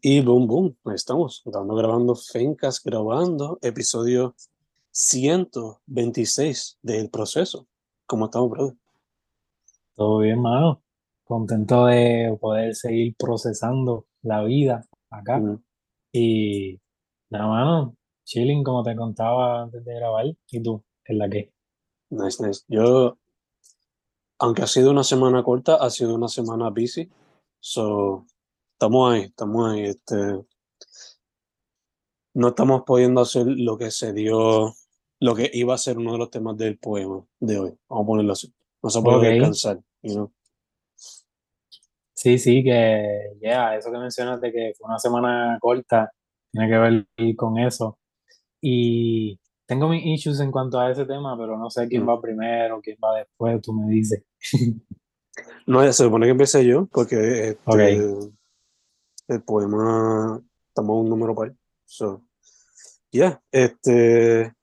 Y boom, boom, ahí estamos, grabando, grabando, Fencas grabando, episodio 126 del proceso. ¿Cómo estamos, brother? Todo bien, mano. Contento de poder seguir procesando la vida acá. Mm, Y nada, mano, chilling como te contaba antes de grabar. ¿Y tú? ¿En la que? nice, nice. Yo, aunque ha sido una semana corta, ha sido una semana busy. So, estamos ahí, estamos ahí. Este, no estamos pudiendo hacer lo que se dio, lo que iba a ser uno de los temas del poema de hoy. Vamos a ponerlo así. No se puede Ok. descansar, you know? Sí, sí, que ya, eso que mencionas de que fue una semana corta, tiene que ver con eso. Y tengo mis issues en cuanto a ese tema, pero no sé quién Mm. va primero, quién va después, tú me dices. No, se supone que empecé yo, porque este. El poema estamos un número par. So, yeah, este,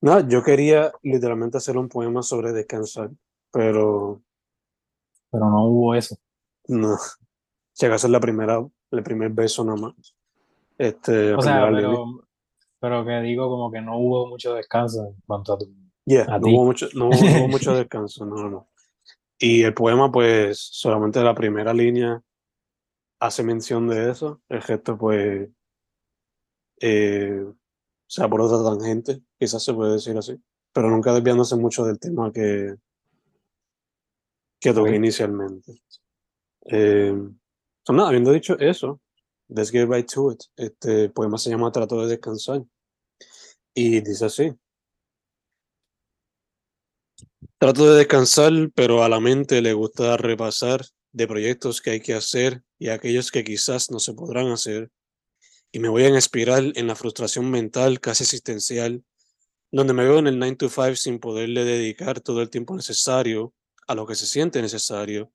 nada, yo quería literalmente hacer un poema sobre descansar, pero Pero no hubo eso. no, acaso es la primera, el primer beso nada más. Este, O sea, pero, pero que digo como que no hubo mucho descanso en cuanto a tu, Yeah, a no ti. hubo mucho, no, hubo- no hubo mucho descanso, no, no, no. Y el poema, pues, solamente la primera línea hace mención de eso, el gesto, pues, eh, o sea, por otra tangente, quizás se puede decir así, pero nunca desviándose mucho del tema que, que toqué inicialmente. Eh, so, nada, habiendo dicho eso, let's get right to it. Este poema se llama Trato de descansar y dice así. Trato de descansar, pero a la mente le gusta repasar de proyectos que hay que hacer y aquellos que quizás no se podrán hacer. Y me voy a espiral en la frustración mental casi existencial, donde me veo en el 9 to 5 sin poderle dedicar todo el tiempo necesario a lo que se siente necesario,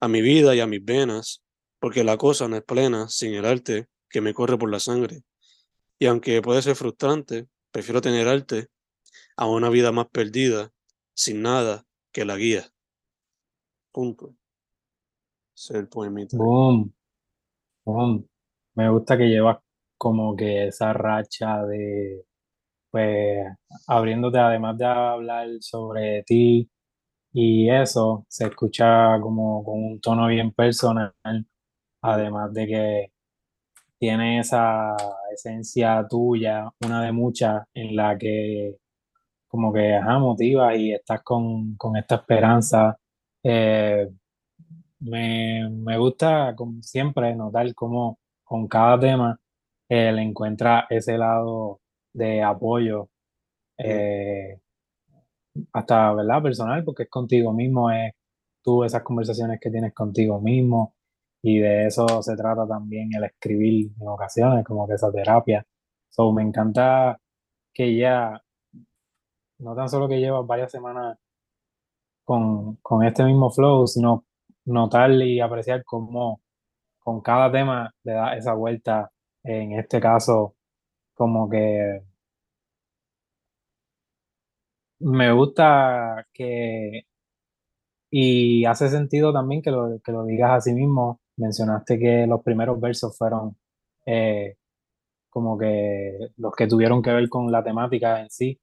a mi vida y a mis venas, porque la cosa no es plena sin el arte que me corre por la sangre. Y aunque puede ser frustrante, prefiero tener arte a una vida más perdida, sin nada que la guía. Punto. Es el poemita. Boom, boom. Me gusta que llevas como que esa racha de, pues, abriéndote además de hablar sobre ti y eso, se escucha como con un tono bien personal, además de que tiene esa esencia tuya, una de muchas, en la que como que, ajá, motivas y estás con, con esta esperanza. Eh, me, me gusta, como siempre, notar cómo con cada tema él encuentra ese lado de apoyo, eh, hasta, ¿verdad? Personal, porque es contigo mismo, es tú esas conversaciones que tienes contigo mismo, y de eso se trata también el escribir en ocasiones, como que esa terapia. So, me encanta que ya, no tan solo que llevas varias semanas con, con este mismo flow, sino notar y apreciar cómo con cada tema le da esa vuelta. En este caso, como que me gusta que, y hace sentido también que lo, que lo digas a sí mismo. Mencionaste que los primeros versos fueron eh, como que los que tuvieron que ver con la temática en sí,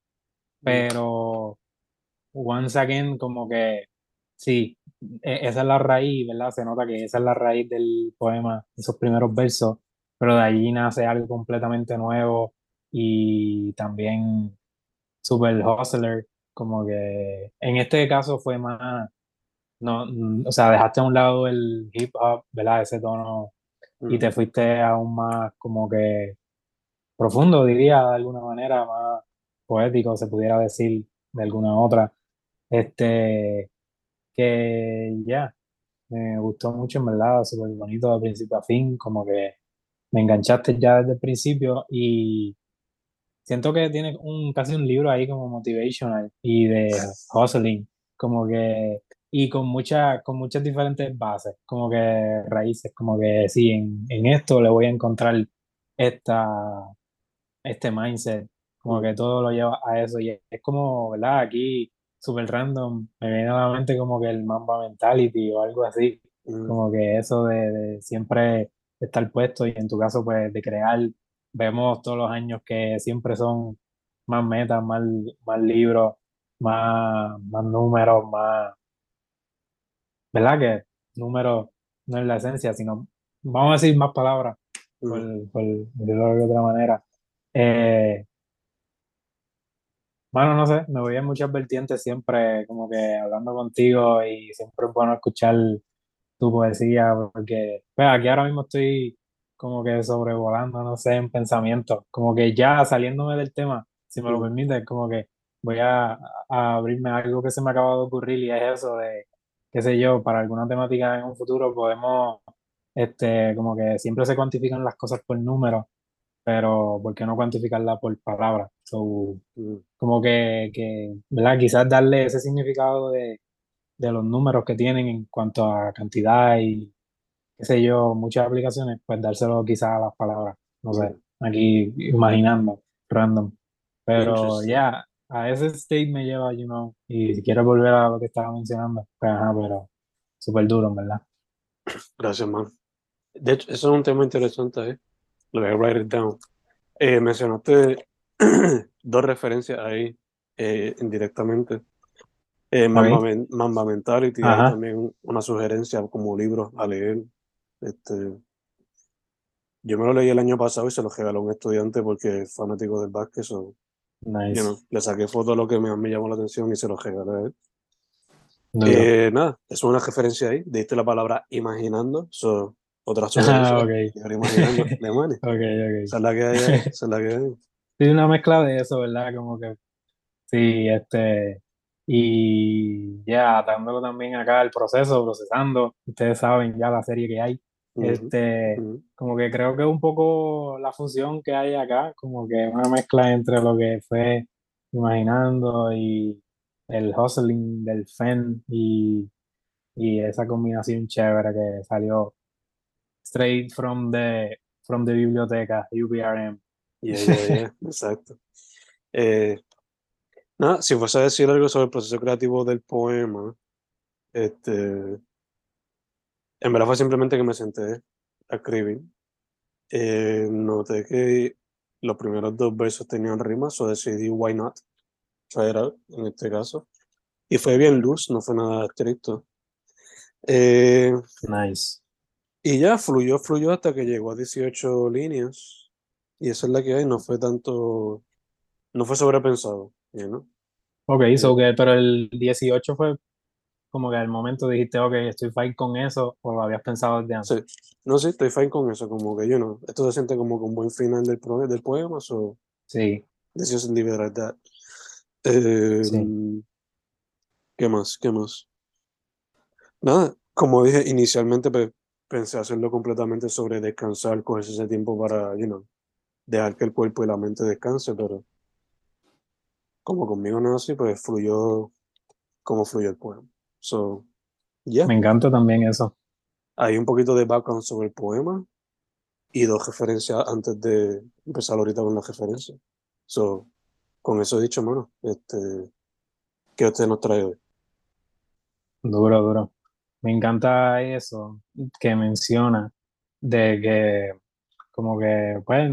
mm, pero once again, como que sí, e- esa es la raíz, ¿verdad? Se nota que esa es la raíz del poema, esos primeros versos, pero de allí nace algo completamente nuevo y también super hustler, como que en este caso fue más, no, o sea, dejaste a un lado el hip hop, ¿verdad? Ese tono y te fuiste aún más como que profundo, diría, de alguna manera, más poético, se pudiera decir de alguna otra. Este, que ya, me gustó mucho, en verdad, súper bonito de principio a fin, como que me enganchaste ya desde el principio y siento que tiene un, casi un libro ahí como motivational y de hustling, como que, y con muchas, con muchas diferentes bases, como que raíces, como que sí, en, en esto le voy a encontrar esta, este mindset, como que todo lo lleva a eso y es como, ¿verdad? Aquí, súper random, me viene a la mente como que el Mamba Mentality o algo así, mm, como que eso de, de siempre estar puesto y en tu caso pues de crear, vemos todos los años que siempre son más metas, más, más libros, más, más números, más, ¿verdad? Que números no es la esencia, sino, vamos a decir más palabras, por, por decirlo de otra manera. Eh, bueno, no sé, me voy en muchas vertientes siempre como que hablando contigo y siempre es bueno escuchar tu poesía porque pues, aquí ahora mismo estoy como que sobrevolando, no sé, en pensamiento, como que ya saliéndome del tema, si me lo permite, como que voy a, a abrirme a algo que se me acaba de ocurrir y es eso de, qué sé yo, para alguna temática en un futuro podemos, este, como que siempre se cuantifican las cosas por números pero ¿por qué no cuantificarla por palabras? Mm. como que, que, ¿verdad? Quizás darle ese significado de, de, los números que tienen en cuanto a cantidad y, qué sé yo, muchas aplicaciones, pues dárselo quizás a las palabras, no sé, aquí imaginando, random. Pero ya, a ese state me lleva, you know, y si quieres volver a lo que estaba mencionando, pues ajá, pero súper duro, ¿verdad? Gracias, man. De hecho, eso es un tema interesante, ¿eh? Lo voy a write it down. Eh, mencionaste dos referencias ahí eh, indirectamente. Eh, Mamba, Mentality, también una sugerencia como libro a leer. Este, yo me lo leí el año pasado y se lo regaló a un estudiante porque es fanático del básquet. le saqué fotos de lo que me, me, llamó la atención y se lo regalé a él. Eh, nada, es una referencia ahí. Diste la palabra imaginando. So, otra Ah, okay. ok, ok. Esa es la que hay, esa es la que hay. Sí, una mezcla de eso, ¿verdad? Como que, sí, este, y ya, atándolo también acá el proceso, procesando, ustedes saben ya la serie que hay, este, como que creo que es un poco la fusión que hay acá, como que una mezcla entre lo que fue imaginando y el hustling del FEN y, y esa combinación chévere que salió straight from the, from the biblioteca, UPRM. Yeah, yeah, yeah, exacto. Eh, nada, si fuese a decir algo sobre el proceso creativo del poema, este, en verdad fue simplemente que me senté a escribir. Eh, noté que los primeros dos versos tenían rimas, o decidí why not, try out, en este caso. Y fue bien luz, no fue nada estricto. Eh, nice. Y ya fluyó, fluyó hasta que llegó a 18 líneas. Y esa es la que hay, no fue tanto, no fue sobrepensado, ¿no? Ok, so que, pero el 18 fue como que al momento dijiste, ok, estoy fine con eso, o lo habías pensado desde antes. Sí, no, sí, estoy fine con eso, como que yo no, esto se siente como que un buen final del, del poema, so. Sí. Decision liberar that. Eh, sí. ¿Qué más? ¿Qué más? Nada, como dije inicialmente, pues, pensé hacerlo completamente sobre descansar, cogerse ese tiempo para, you know, dejar que el cuerpo y la mente descanse, pero como conmigo no es así, pues fluyó como fluyó el poema. So, Me encanta también eso. Hay un poquito de background sobre el poema y dos referencias antes de empezar ahorita con la referencia. So, con eso dicho, hermano, este, ¿qué usted nos trae hoy? Duro, duro. Me encanta eso que menciona de que como que pues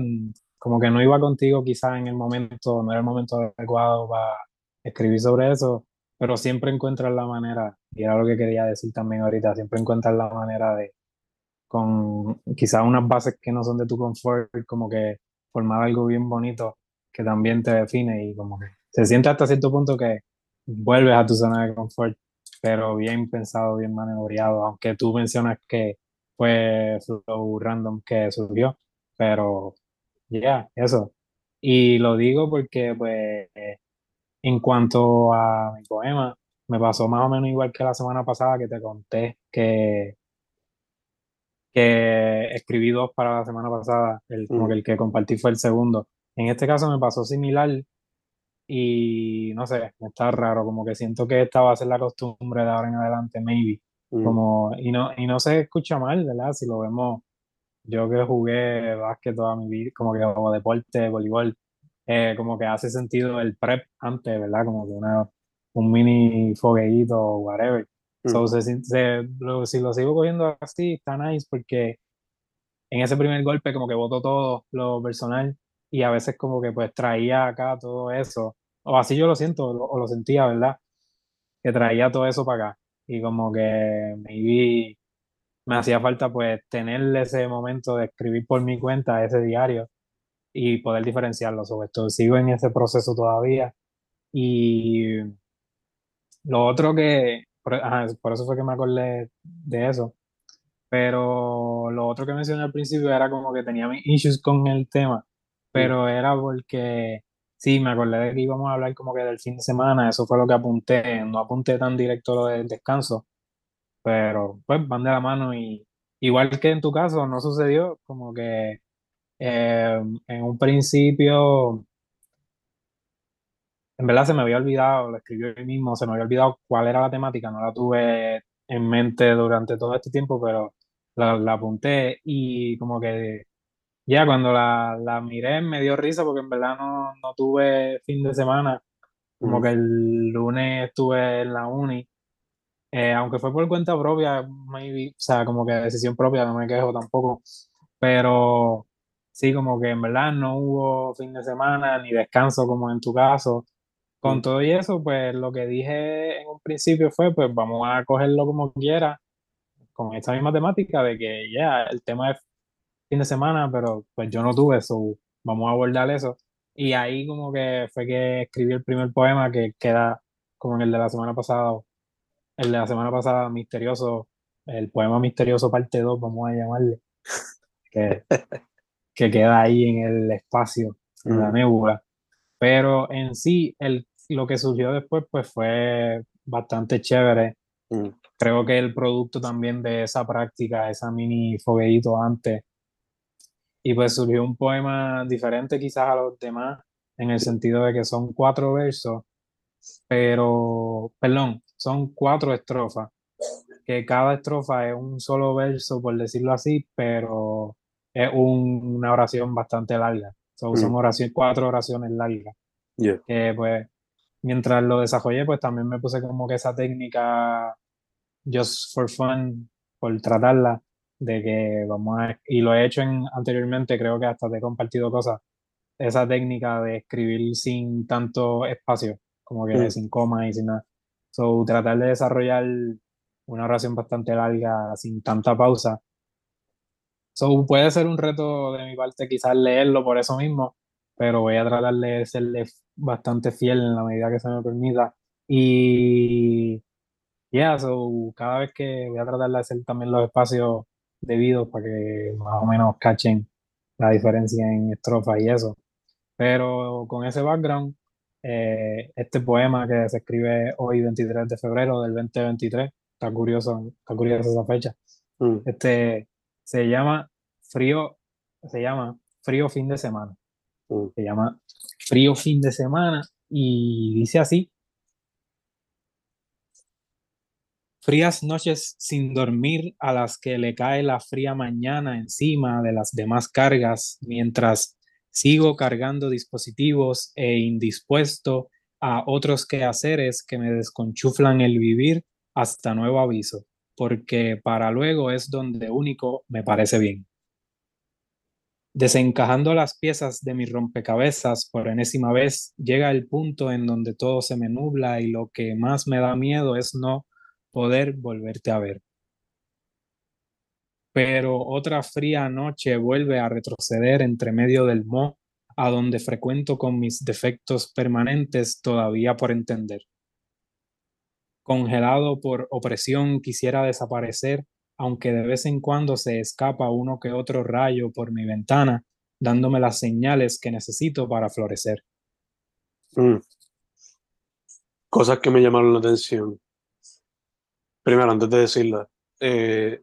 como que no iba contigo quizás en el momento, no era el momento adecuado para escribir sobre eso, pero siempre encuentras la manera, y era lo que quería decir también ahorita, siempre encuentras la manera de, con quizás unas bases que no son de tu confort, como que formar algo bien bonito que también te define y como que se siente hasta cierto punto que vuelves a tu zona de confort pero bien pensado, bien maniobrado, aunque tú mencionas que fue flow random que surgió, pero ya, eso. Y lo digo porque, pues, en cuanto a mi poema, me pasó más o menos igual que la semana pasada que te conté que, que escribí dos para la semana pasada, el, como mm. que el que compartí fue el segundo. En este caso me pasó similar, y no sé, está raro, como que siento que esta va a ser la costumbre de ahora en adelante, maybe. Mm. Como, y, no, y no se escucha mal, ¿verdad? Si lo vemos, yo que jugué básquet toda mi vida, como que como deporte, voleibol, eh, como que hace sentido el prep antes, ¿verdad? Como que una, un mini fogueíto o whatever. Mm. So, se, si lo sigo cogiendo así, está nice porque en ese primer golpe como que botó todo lo personal y a veces como que pues traía acá todo eso, o así yo lo siento, o lo sentía, ¿verdad? Que traía todo eso para acá y como que maybe me hacía falta pues tener ese momento de escribir por mi cuenta ese diario y poder diferenciarlo sobre todo. Sigo en ese proceso todavía y lo otro que, por, por eso fue que me acordé de eso, pero lo otro que mencioné al principio era como que tenía mis issues con el tema, pero era porque sí, me acordé de que íbamos a hablar como que del fin de semana, eso fue lo que apunté, no apunté tan directo lo del descanso, pero pues van de la mano y igual que en tu caso no sucedió, como que eh, en un principio, en verdad se me había olvidado, lo escribió yo mismo, se me había olvidado cuál era la temática, no la tuve en mente durante todo este tiempo, pero la, la apunté y como que ya cuando la, la, miré me dio risa porque en verdad no, no tuve fin de semana, como que el lunes estuve en la uni. Eh, aunque fue por cuenta propia, maybe, o sea, como que decisión propia, no me quejo tampoco, pero sí, como que en verdad no hubo fin de semana ni descanso como en tu caso. Con todo y eso, pues lo que dije en un principio fue, pues vamos a cogerlo como quiera, con esta misma temática de que ya, el tema es fin de semana, pero pues yo no tuve eso, vamos a abordar eso. Y ahí como que fue que escribí el primer poema que queda como en el de la semana pasada, el de la semana pasada, Misterioso, el poema Misterioso parte 2, vamos a llamarle, que, que queda ahí en el espacio, en la nebula. Pero en sí, el, lo que surgió después, pues fue bastante chévere. Creo que el producto también de esa práctica, esa mini fogueito antes, y pues surgió un poema diferente quizás a los demás, en el sentido de que son cuatro versos, pero, perdón, son cuatro estrofas, que cada estrofa es un solo verso, por decirlo así, pero es una oración bastante larga. Son, mm. cuatro oraciones largas. Que pues, mientras lo desarrollé, pues también me puse como que esa técnica, just for fun, por tratarla, de que vamos a, y lo he hecho en, anteriormente, creo que hasta te he compartido cosas, esa técnica de escribir sin tanto espacio, como que mm. sin coma y sin nada. So, tratar de desarrollar una oración bastante larga sin tanta pausa. So, puede ser un reto de mi parte quizás leerlo por eso mismo, pero voy a tratar de serle bastante fiel en la medida que se me permita. Y yeah, so, cada vez que voy a tratar de hacer también los espacios debidos para que más o menos cachen la diferencia en estrofa y eso. Pero con ese background, eh, este poema que se escribe hoy, 23 de febrero del 2023, está curioso, está curiosa esa fecha. Mm. Este se llama Frío, se llama Frío Fin de Semana. Mm. Se llama Frío Fin de Semana y dice así. Frías noches sin dormir a las que le cae la fría mañana encima de las demás cargas, mientras Sigo cargando dispositivos e indispuesto a otros quehaceres que me desconchuflan el vivir hasta nuevo aviso, porque para luego es donde único me parece bien. Desencajando las piezas de mi rompecabezas por enésima vez, llega el punto en donde todo se me nubla y lo que más me da miedo es no poder volverte a ver pero otra fría noche vuelve a retroceder entre medio del mo, a donde frecuento con mis defectos permanentes todavía por entender. Congelado por opresión quisiera desaparecer, aunque de vez en cuando se escapa uno que otro rayo por mi ventana, dándome las señales que necesito para florecer. Mm. Cosas que me llamaron la atención. Primero, antes de decirla, eh,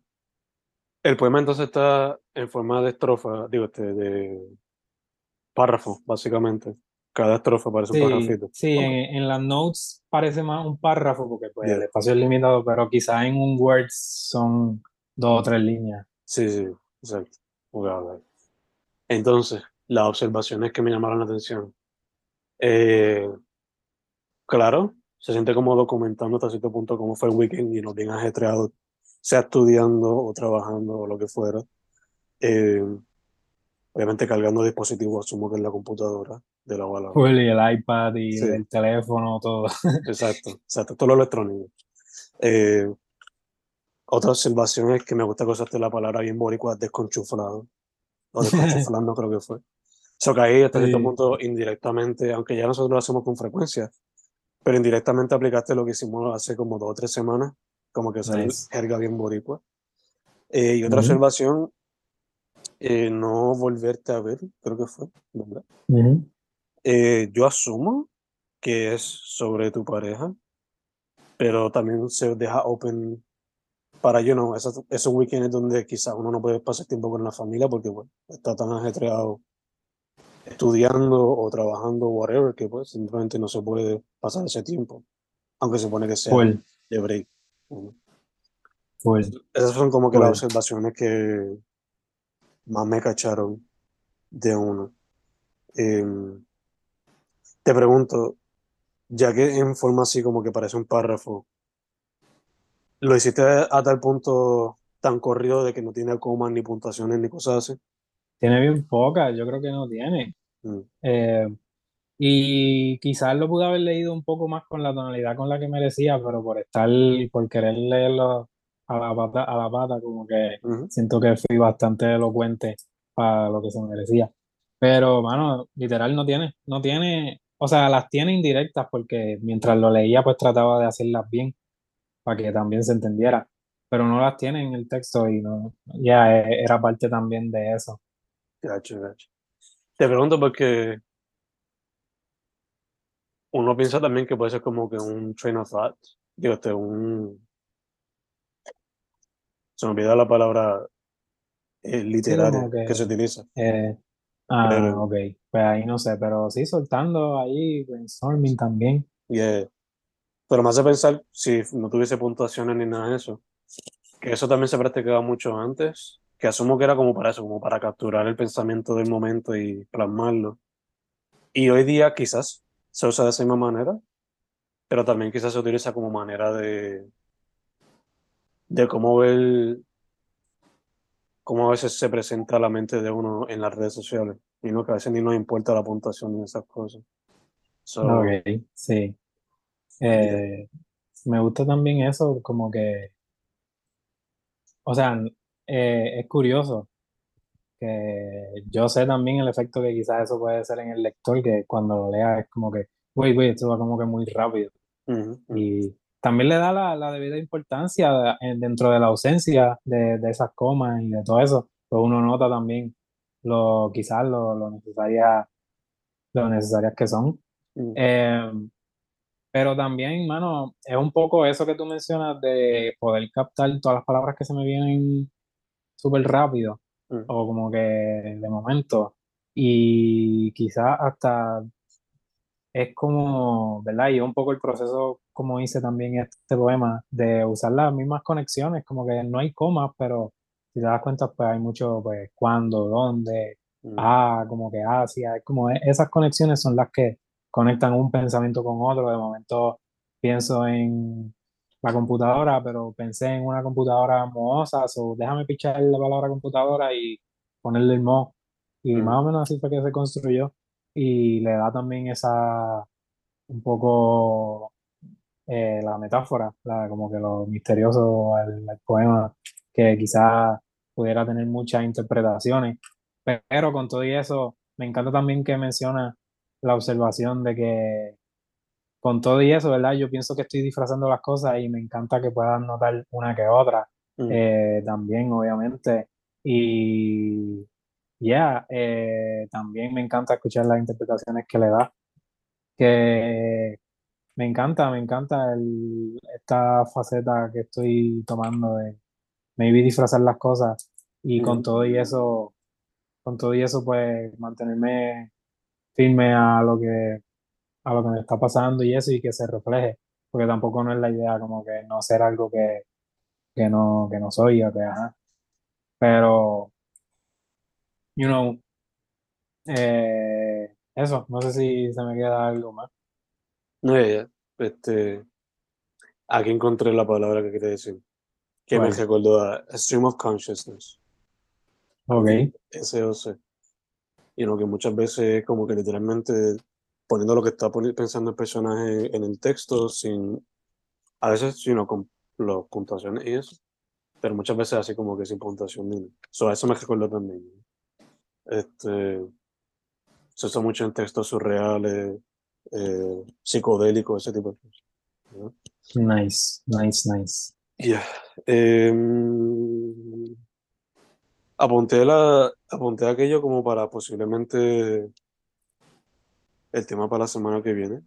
el poema entonces está en forma de estrofa, digo, este, de párrafo, básicamente. Cada estrofa parece un párrafito. Sí, en, las notes parece más un párrafo porque pues, el espacio es limitado, pero quizás en un Word son dos o tres líneas. Sí, sí, exacto. Entonces, las observaciones que me llamaron la atención. Eh, claro, se siente como documentando hasta cierto punto cómo fue el weekend y no bien ajetreado sea estudiando o trabajando o lo que fuera. Eh, obviamente cargando dispositivos, asumo que es la computadora de la bala. y el iPad y el teléfono, todo. Exacto, exacto, todo lo electrónico. Eh, otra observación es que me gusta que usaste la palabra bien boricua, desconchuflado. O desconchuflando creo que fue. Eso que ahí hasta cierto punto indirectamente, aunque ya nosotros lo hacemos con frecuencia, pero indirectamente aplicaste lo que hicimos hace como dos o tres semanas, como que sale jerga bien boricua. Eh, y otra observación, eh, no volverte a ver, creo que fue, ¿verdad? Eh, yo asumo que es sobre tu pareja, pero también se deja open para yo no, esos, esos weekends donde quizás uno no puede pasar tiempo con la familia porque bueno, está tan ajetreado estudiando o trabajando, whatever, que pues simplemente no se puede pasar ese tiempo, aunque se supone que sea de break. Esas son como que las observaciones que más me cacharon de uno. Em, te pregunto, ya que en forma así como que parece un párrafo, ¿lo hiciste a tal punto tan corrido de que no tiene comas ni puntuaciones ni cosas así? Tiene bien pocas, yo creo que no tiene. Mm. Eh, y quizás lo pude haber leído un poco más con la tonalidad con la que merecía, pero por estar, por querer leerlo a la pata, a la pata como que siento que fui bastante elocuente para lo que se merecía. Pero, mano, literal no tiene, no tiene, o sea, las tiene indirectas porque mientras lo leía pues trataba de hacerlas bien para que también se entendiera, pero no las tiene en el texto y no, ya e, era parte también de eso. Gacho, gacho. Te pregunto porque uno piensa también que puede ser como que un train of thought, digo, este, un... Se me olvida la palabra eh, literaria que, se utiliza. Eh, ah, ok. Pues ahí no sé, pero sí, soltando ahí, brainstorming también. Yeah. Pero me hace pensar, si no tuviese puntuaciones ni nada de eso, que eso también se practicaba mucho antes que asumo que era como para eso, como para capturar el pensamiento del momento y plasmarlo. Y hoy día quizás se usa de esa misma manera, pero también quizás se utiliza como manera de, de cómo ver cómo a veces se presenta la mente de uno en las redes sociales y no que a veces ni nos importa la puntuación ni esas cosas. ok, sí. Eh, me gusta también eso, como que, o sea, eh, es curioso que yo sé también el efecto que quizás eso puede ser en el lector, que cuando lo lea es como que, güey, güey, esto va como que muy rápido. Y también le da la, la debida importancia eh, dentro de la ausencia de, de, esas comas y de todo eso, pues uno nota también lo, quizás lo, lo, necesaria, lo necesarias que son. Em, pero también, mano, es un poco eso que tú mencionas de poder captar todas las palabras que se me vienen súper rápido mm. o como que de momento y quizás hasta es como, ¿verdad? Y un poco el proceso, como hice también este poema, de usar las mismas conexiones, como que no hay comas, pero si te das cuenta, pues hay mucho, pues, cuándo, dónde, mm. ah, como que Asia, es como e, esas conexiones son las que conectan un pensamiento con otro, de momento pienso en la computadora, pero pensé en una computadora mohosa, o déjame pichar la palabra computadora y ponerle el mo. Y mm. más o menos así fue que se construyó. Y le da también esa, un poco eh, la metáfora, la, como que lo misterioso al, poema, que quizás pudiera tener muchas interpretaciones. Pero con todo y eso, me encanta también que menciona la observación de que con todo y eso, ¿verdad? Yo pienso que estoy disfrazando las cosas y me encanta que puedan notar una que otra mm. eh, también, obviamente. Y ya, eh, también me encanta escuchar las interpretaciones que le da. Que me encanta, me encanta el, esta faceta que estoy tomando de maybe disfrazar las cosas y con mm. todo y eso, con todo y eso, pues mantenerme firme a lo que a lo que me está pasando y eso y que se refleje, porque tampoco no es la idea como que no ser algo que, que, no, que no soy, o que, ajá. Pero, you know, eh, eso, no sé si se me queda algo más. No, ya, este, aquí encontré la palabra que quería decir, que me recordó a stream of consciousness. Ok. SOC. Y lo que muchas veces es como que literalmente poniendo lo que está pensando el personaje en el texto, sin, a veces, sino con las puntuaciones y eso, pero muchas veces así como que sin puntuación ni nada. eso me recuerdo también. Este, se usa mucho en textos surreales, eh, psicodélicos, ese tipo de cosas. Nice, nice, nice. Ya. Em, apunté, la, apunté aquello como para posiblemente el tema para la semana que viene.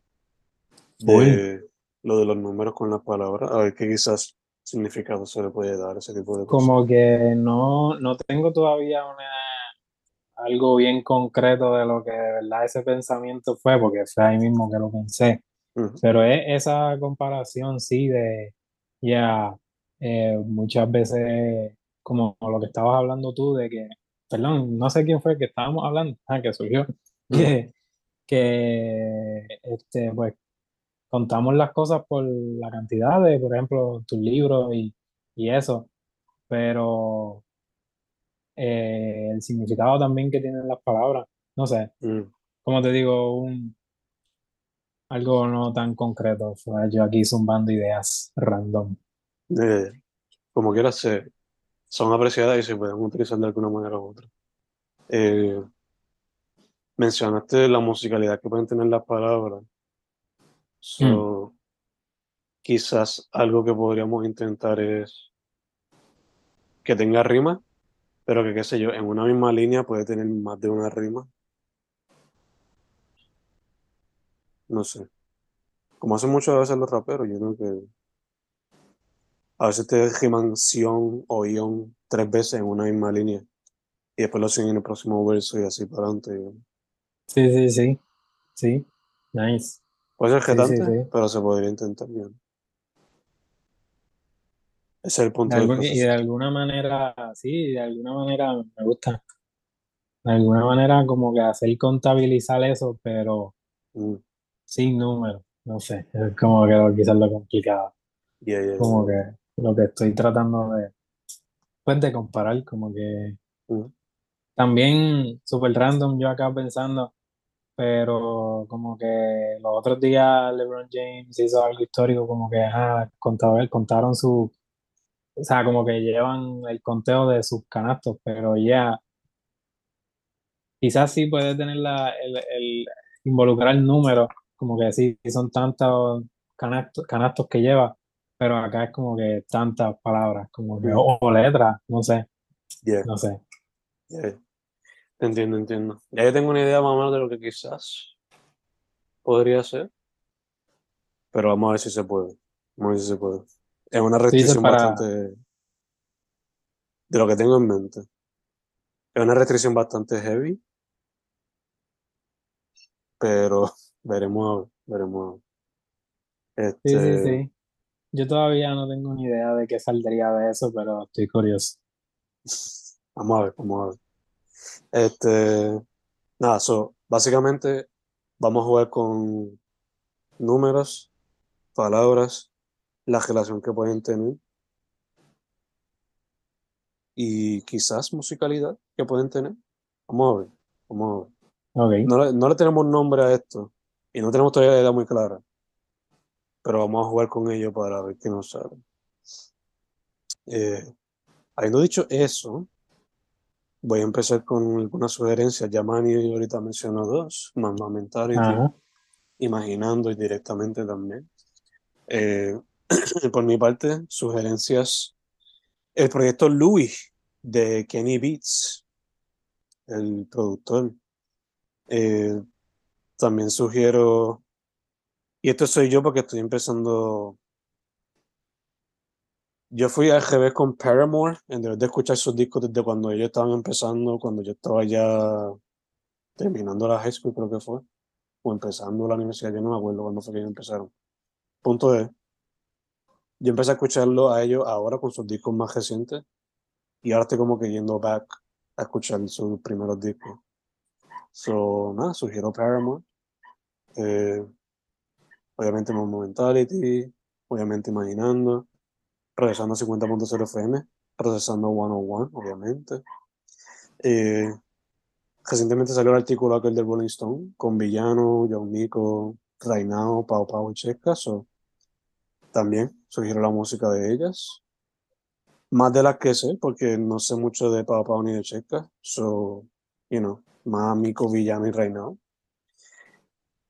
De lo de los números con las palabras. A ver qué quizás significado se le puede dar ese tipo de cosas. Como que no, no tengo todavía una algo bien concreto de lo que de verdad ese pensamiento fue, porque fue ahí mismo que lo pensé. Pero es esa comparación, sí, de ya eh, muchas veces, como lo que estabas hablando tú, de que, perdón, no sé quién fue que estábamos hablando, ah, que surgió, que, que este, pues contamos las cosas por la cantidad de, por ejemplo, tus libros y, y eso, pero eh, el significado también que tienen las palabras. No sé, mm. como te digo, un, algo no tan concreto. yo aquí zumbando ideas random. Eh, como quieras, ser son apreciadas y se pueden utilizar de alguna manera u otra. Mencionaste la musicalidad que pueden tener las palabras. Mm. Quizás algo que podríamos intentar es que tenga rima pero que qué sé yo, en una misma línea puede tener más de una rima. No sé. Como hacen muchas veces los raperos, yo creo que a veces te riman sion o ion tres veces en una misma línea y después lo siguen en el próximo verso y así para adelante. Sí, sí, sí. Sí, nice. Puede ser jetante, pero se podría intentar bien. Ese es el punto Y de alguna manera, sí, de alguna manera me gusta. De alguna manera como que hacer contabilizar eso, pero mm. sin números. No sé, es como que quizás lo complicado. como que lo que estoy tratando de, pues de comparar, como que mm. También super random yo acá pensando, pero como que los otros días LeBron James hizo algo histórico, como que ajá, contaron su o sea, como que llevan el conteo de sus canastos, pero ya, quizás sí puede tener la, el, el, involucrar el número, como que sí, son tantos canastos, canastos que lleva, pero acá es como que tantas palabras, como que, o, letras, no sé, no sé. Entiendo, entiendo. Ya yo tengo una idea más o menos de lo que quizás podría ser, pero vamos a ver si se puede. Vamos a ver si se puede. Es una restricción bastante. De lo que tengo en mente. Es una restricción bastante heavy. Pero veremos veremos Sí, sí, este sí. Yo todavía no tengo ni idea de qué saldría de eso, pero estoy curioso. Vamos a ver, vamos a ver. Este. Nada, so, básicamente vamos a jugar con números, palabras la relación que pueden tener y quizás musicalidad que pueden tener. Vamos a ver, vamos a ver. No, no, le tenemos nombre a esto y no tenemos todavía la idea muy clara, pero vamos a jugar con ello para ver qué nos sale. Eh, habiendo dicho eso, voy a empezar con algunas sugerencias. Ya Manny ahorita mencionó dos, más Mentality, Imaginando y directamente también. Eh, por mi parte, sugerencias. El proyecto Louis de Kenny Beats, el productor. Eh, también sugiero, y esto soy yo porque estoy empezando. Yo fui al revés con Paramore, en vez de escuchar sus discos desde cuando ellos estaban empezando, cuando yo estaba ya terminando la high school, creo que fue, o empezando la universidad, yo no me acuerdo cuándo fue que ellos empezaron. Punto de yo empecé a escucharlo a ellos ahora con sus discos más recientes y ahora estoy como que yendo back a escuchar sus primeros discos. So, nada, sugiero Paramore. Eh, obviamente Mentality, obviamente Imaginando, procesando 50.0 FM, procesando 101, obviamente. Eh, recientemente salió el artículo aquel del Rolling Stone con Villano, John Nico, Reinao, Pau Pau y Checa. So, también sugiero la música de ellas. Más de las que sé, porque no sé mucho de Pau Pau ni de Checa. So, you know, más Mico, Villano y Reinao.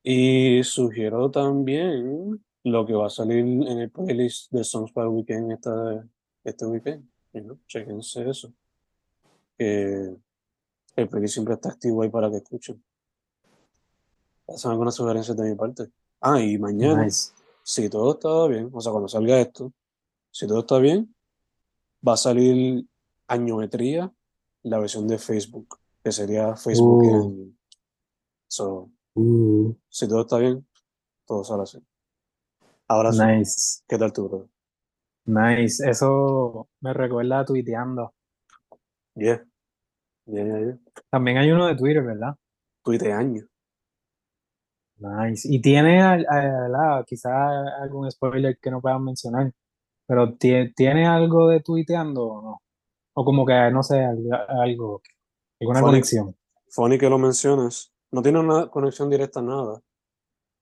Y sugiero también lo que va a salir en el playlist de Songs para Weekend esta, este weekend. You know, chequense eso. El playlist siempre está activo ahí para que escuchen. Hacen algunas sugerencias de mi parte. Ah, y mañana, Nice. si todo está bien, o sea, cuando salga esto, si todo está bien, va a salir Añometría, la versión de Facebook, que sería Facebook Uh. en... So, Uh, si todo está bien, todo sale así. Ahora sí, nice. ¿qué tal tú, brother? Nice. Eso me recuerda a tuiteando. Yeah. Yeah, yeah, yeah. También hay uno de Twitter, ¿verdad? Tuiteaño. Nice. Y tiene, al- algún spoiler que no puedan mencionar, pero tie- ¿tiene algo de tuiteando o no? O como que, no sé, algo, algo- alguna Funny. conexión. Funny que lo menciones. No tiene una conexión directa a nada,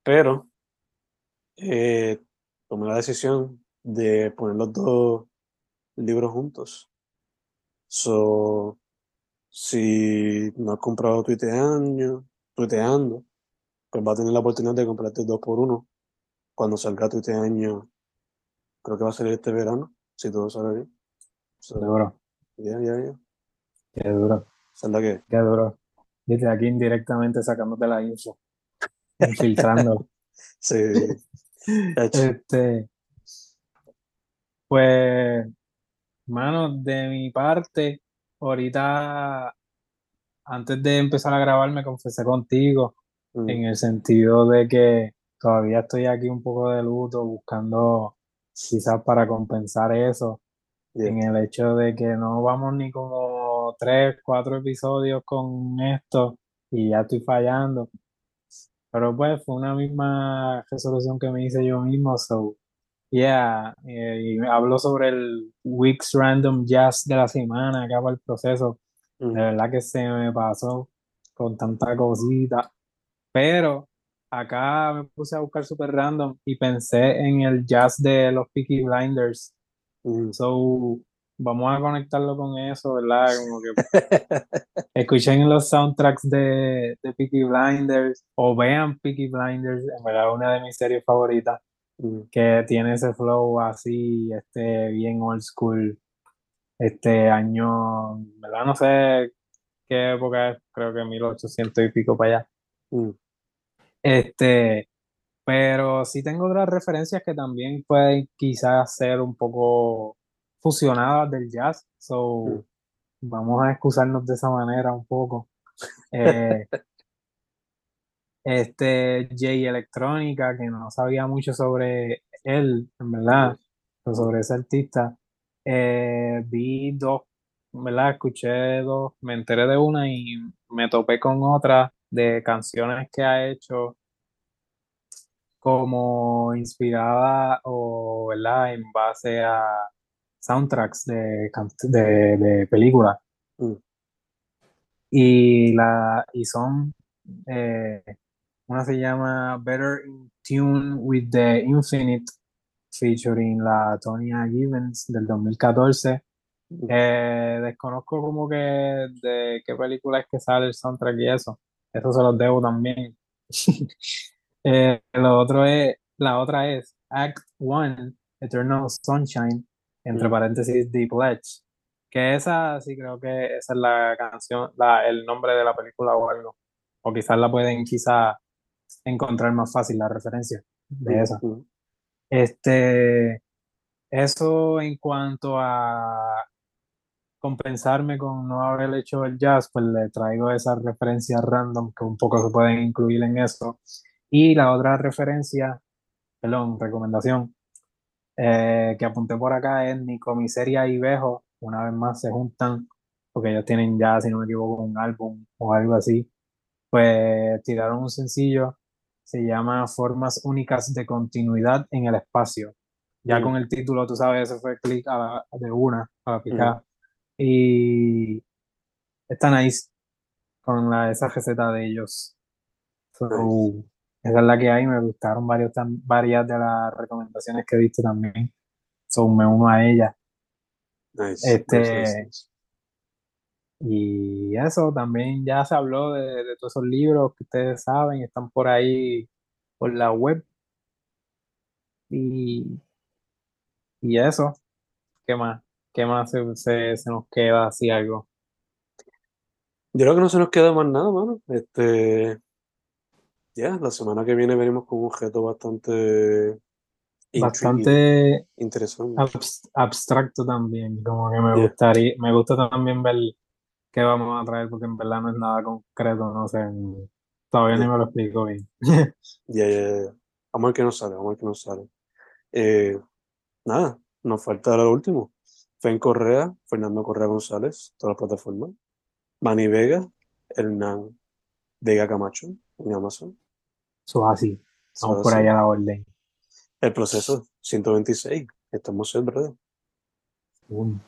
pero eh, tomé la decisión de poner los dos libros juntos. So, si no has comprado Tuiteaño, Tuiteando, pues va a tener la oportunidad de comprarte dos por uno cuando salga Tuiteaño. Creo que va a salir este verano, si todo sale bien. So, Duro, ya, ya, ya. qué duro, la que. qué duro. Desde aquí indirectamente sacándote la info, infiltrando. Sí. Este, pues, mano, de mi parte, ahorita, antes de empezar a grabar, me confesé contigo, Mm, en el sentido de que todavía estoy aquí un poco de luto, buscando quizás para compensar eso, yeah. en el hecho de que no vamos ni como tres, cuatro episodios con esto y ya estoy fallando. Pero pues fue una misma resolución que me hice yo mismo, so yeah, eh, y hablo sobre el Weeks Random Jazz de la semana, acá para el proceso. De Mm, verdad que se me pasó con tanta cosita. Pero acá me puse a buscar super random y pensé en el jazz de los Peaky Blinders. So, vamos a conectarlo con eso, ¿verdad? Como que escuchen los soundtracks de, de Peaky Blinders o vean Peaky Blinders, en verdad una de mis series favoritas, Mm, que tiene ese flow así, este, bien old school, este año, ¿verdad? No sé qué época es, creo que 1800 y pico para allá. mm, Este, pero sí tengo otras referencias que también pueden quizás ser un poco fusionadas del jazz. So, mm. vamos a excusarnos de esa manera un poco. Eh, este Jay Electrónica, que no sabía mucho sobre él, en verdad, sobre ese artista. Eh, vi dos, verdad, escuché dos, me enteré de una y me topé con otra de canciones que ha hecho como inspirada o, ¿verdad? En base a soundtracks de, de, de películas. Mm. Y, la, y son, eh, una se llama Better in Tune with the Infinite, featuring la Tonya Gibbons del 2014. Mm. Eh, desconozco como que de qué película es que sale el soundtrack y eso. Eso se los debo también. Eh, lo otro es, la otra es Act One, Eternal Sunshine, entre paréntesis The Pledge. Que esa sí creo que esa es la canción, la, el nombre de la película o algo. O quizás la pueden quizás encontrar más fácil la referencia de esa. Este, eso en cuanto a compensarme con no haber hecho el jazz, pues le traigo esas referencias random que un poco se pueden incluir en eso. Y la otra referencia, perdón, recomendación, eh, que apunté por acá es Nico Miseria y Bejo, una vez más se juntan, porque ellos tienen ya, si no me equivoco, un álbum o algo así. Pues tiraron un sencillo, se llama Formas Únicas de Continuidad en el Espacio. Ya Mm. con el título, tú sabes, ese fue clic de una, a la picada. Y está nice con la, esa receta de ellos. So, Nice. Esa es la que hay. Me gustaron varios, varias de las recomendaciones que diste también. So, me uno a ellas. Nice, Este, nice, nice, nice. Y eso también ya se habló de, de todos esos libros que ustedes saben, están por ahí por la web. Y, y eso, ¿qué más? ¿Qué más se, se, se nos queda así algo? Yo creo que no se nos queda más nada, mano. Este, ya, la semana que viene venimos con un objeto bastante Bastante interesante. abs- abstracto también, como que me Yeah. gustaría, me gusta también ver qué vamos a traer, porque en verdad no es nada concreto, no sé, todavía ni me lo explico bien. Ya, ya, ya. Vamos a ver qué nos sale, vamos a ver qué nos sale. Eh, nada, nos falta lo último. Fen Correa, Fernando Correa González, todas las plataformas. Manny Vega, Hernán Vega Camacho en Amazon. Eso es así, Eso vamos es por así. ahí a la orden. El proceso 126. Estamos en brother. Boom.